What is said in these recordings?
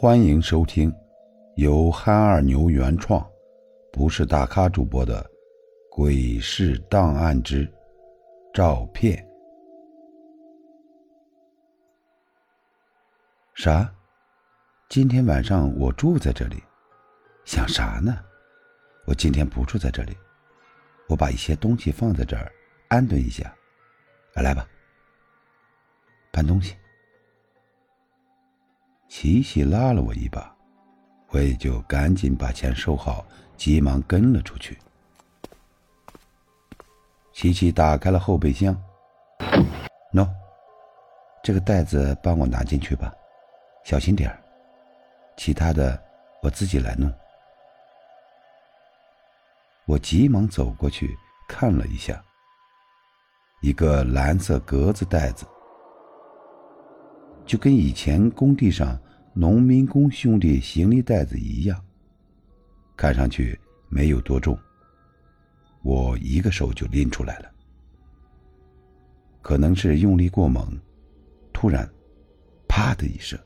欢迎收听由憨二牛原创、不是大咖主播的《鬼事档案之照片》。啥？今天晚上我住在这里，想啥呢？我今天不住在这里，我把一些东西放在这儿安顿一下。来吧，搬东西。琪琪拉了我一把，我也就赶紧把钱收好，急忙跟了出去。琪琪打开了后备箱，喏，这个袋子帮我拿进去吧，小心点儿，其他的我自己来弄。我急忙走过去看了一下，一个蓝色格子袋子。就跟以前工地上农民工兄弟行李袋子一样，看上去没有多重，我一个手就拎出来了。可能是用力过猛，突然，啪的一声，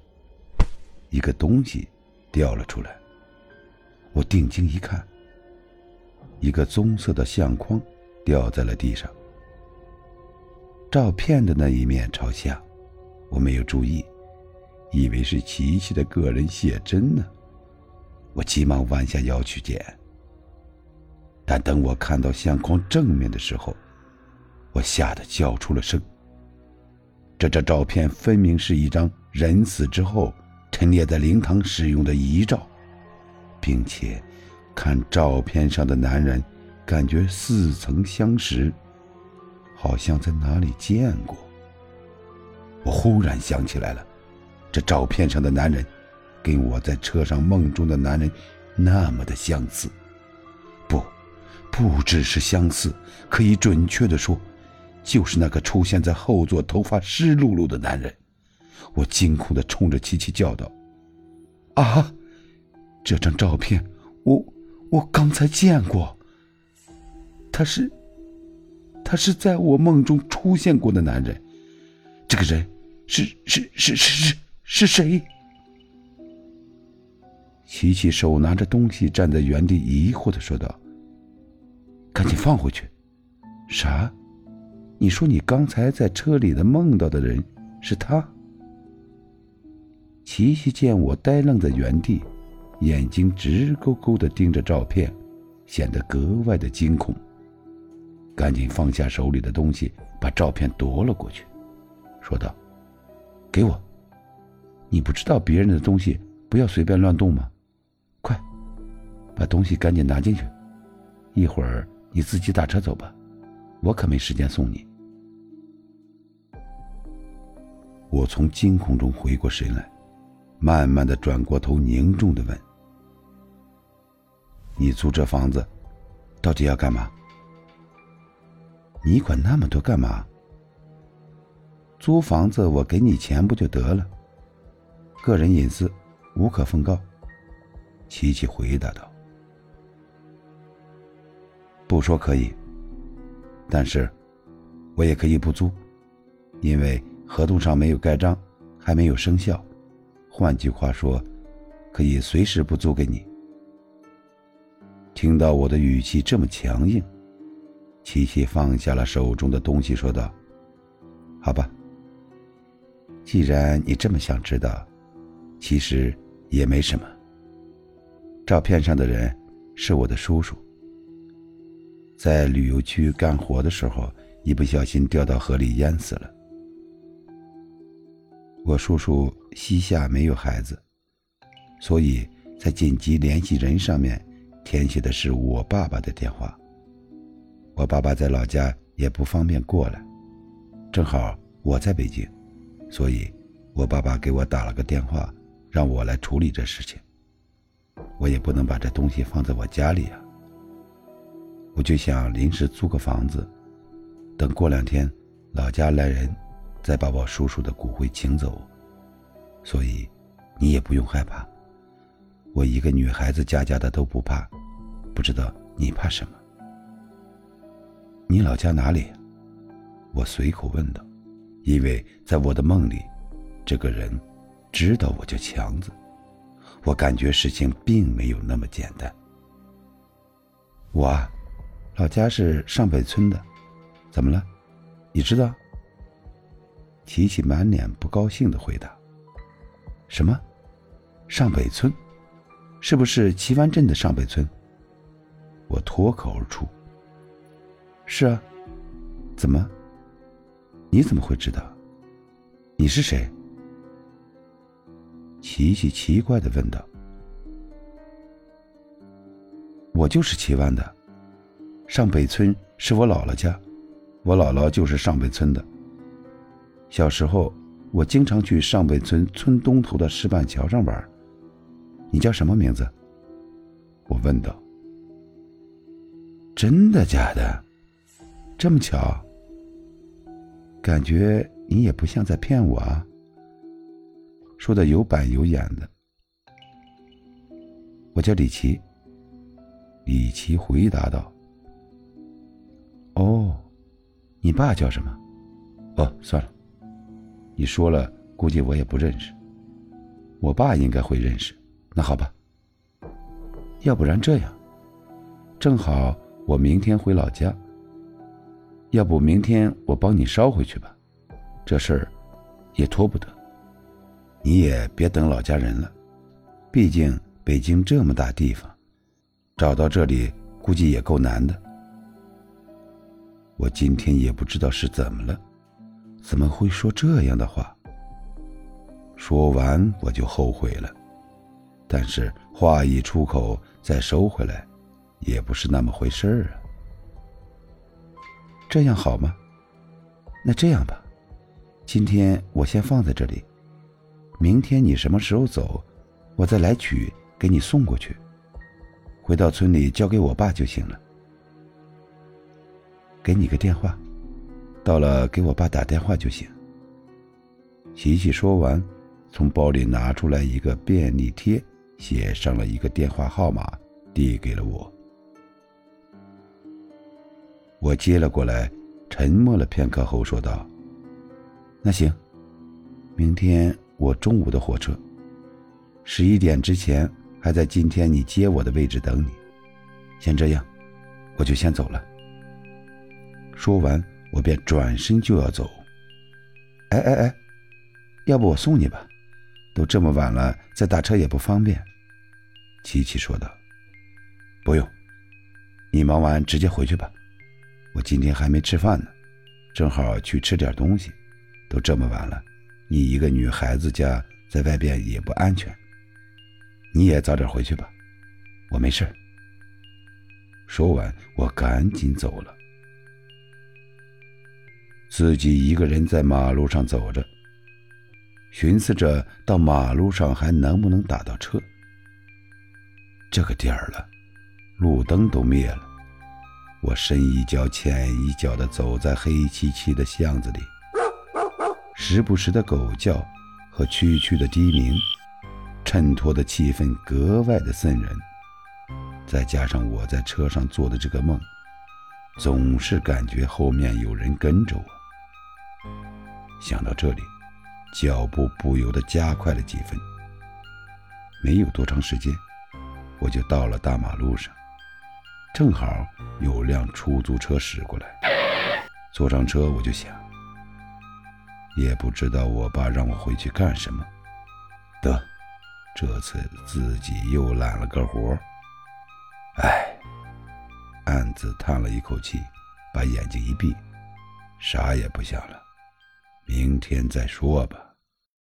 一个东西掉了出来。我定睛一看，一个棕色的相框掉在了地上，照片的那一面朝下。我没有注意，以为是琪琪的个人写真呢。我急忙弯下腰去捡，但等我看到相框正面的时候，我吓得叫出了声。这张照片分明是一张人死之后陈列在灵堂使用的遗照，并且看照片上的男人，感觉似曾相识，好像在哪里见过。我忽然想起来了，这照片上的男人，跟我在车上梦中的男人那么的相似。不，不只是相似，可以准确的说，就是那个出现在后座、头发湿漉漉的男人。我惊恐的冲着琪琪叫道：“啊，这张照片，我我刚才见过。他是，他是在我梦中出现过的男人。这个人。”是是是是是是谁？琪琪手拿着东西站在原地，疑惑的说道：“赶紧放回去。”啥？你说你刚才在车里的梦到的人是他？琪琪见我呆愣在原地，眼睛直勾勾的盯着照片，显得格外的惊恐。赶紧放下手里的东西，把照片夺了过去，说道。给我！你不知道别人的东西不要随便乱动吗？快，把东西赶紧拿进去。一会儿你自己打车走吧，我可没时间送你。我从惊恐中回过神来，慢慢的转过头，凝重的问：“你租这房子，到底要干嘛？你管那么多干嘛？”租房子，我给你钱不就得了？个人隐私，无可奉告。琪琪回答道：“不说可以，但是，我也可以不租，因为合同上没有盖章，还没有生效。换句话说，可以随时不租给你。”听到我的语气这么强硬，琪琪放下了手中的东西，说道：“好吧。”既然你这么想知道，其实也没什么。照片上的人是我的叔叔，在旅游区干活的时候，一不小心掉到河里淹死了。我叔叔膝下没有孩子，所以在紧急联系人上面填写的是我爸爸的电话。我爸爸在老家也不方便过来，正好我在北京。所以，我爸爸给我打了个电话，让我来处理这事情。我也不能把这东西放在我家里呀。我就想临时租个房子，等过两天老家来人，再把我叔叔的骨灰请走。所以，你也不用害怕。我一个女孩子家家的都不怕，不知道你怕什么？你老家哪里？我随口问道。因为在我的梦里，这个人知道我叫强子，我感觉事情并没有那么简单。我，啊，老家是上北村的，怎么了？你知道？琪琪满脸不高兴的回答：“什么？上北村？是不是齐湾镇的上北村？”我脱口而出：“是啊。”怎么？你怎么会知道？你是谁？琪琪奇怪的问道。我就是齐湾的，上北村是我姥姥家，我姥姥就是上北村的。小时候，我经常去上北村村东头的石板桥上玩。你叫什么名字？我问道。真的假的？这么巧？感觉你也不像在骗我啊。说的有板有眼的。我叫李琦。李琦回答道：“哦，你爸叫什么？哦，算了，你说了，估计我也不认识。我爸应该会认识。那好吧，要不然这样，正好我明天回老家。”要不明天我帮你捎回去吧，这事儿也拖不得。你也别等老家人了，毕竟北京这么大地方，找到这里估计也够难的。我今天也不知道是怎么了，怎么会说这样的话？说完我就后悔了，但是话一出口再收回来，也不是那么回事儿啊。这样好吗？那这样吧，今天我先放在这里，明天你什么时候走，我再来取，给你送过去。回到村里交给我爸就行了。给你个电话，到了给我爸打电话就行。琪琪说完，从包里拿出来一个便利贴，写上了一个电话号码，递给了我。我接了过来，沉默了片刻后说道：“那行，明天我中午的火车，十一点之前还在今天你接我的位置等你。先这样，我就先走了。”说完，我便转身就要走。哎哎哎，要不我送你吧？都这么晚了，再打车也不方便。”琪琪说道。“不用，你忙完直接回去吧。”我今天还没吃饭呢，正好去吃点东西。都这么晚了，你一个女孩子家在外边也不安全。你也早点回去吧，我没事。说完，我赶紧走了。自己一个人在马路上走着，寻思着到马路上还能不能打到车。这个点儿了，路灯都灭了。我深一脚浅一脚的走在黑漆漆的巷子里，时不时的狗叫和区区的低鸣，衬托的气氛格外的瘆人。再加上我在车上做的这个梦，总是感觉后面有人跟着我。想到这里，脚步不由得加快了几分。没有多长时间，我就到了大马路上。正好有辆出租车驶过来，坐上车我就想，也不知道我爸让我回去干什么。得，这次自己又揽了个活。唉，暗自叹了一口气，把眼睛一闭，啥也不想了，明天再说吧。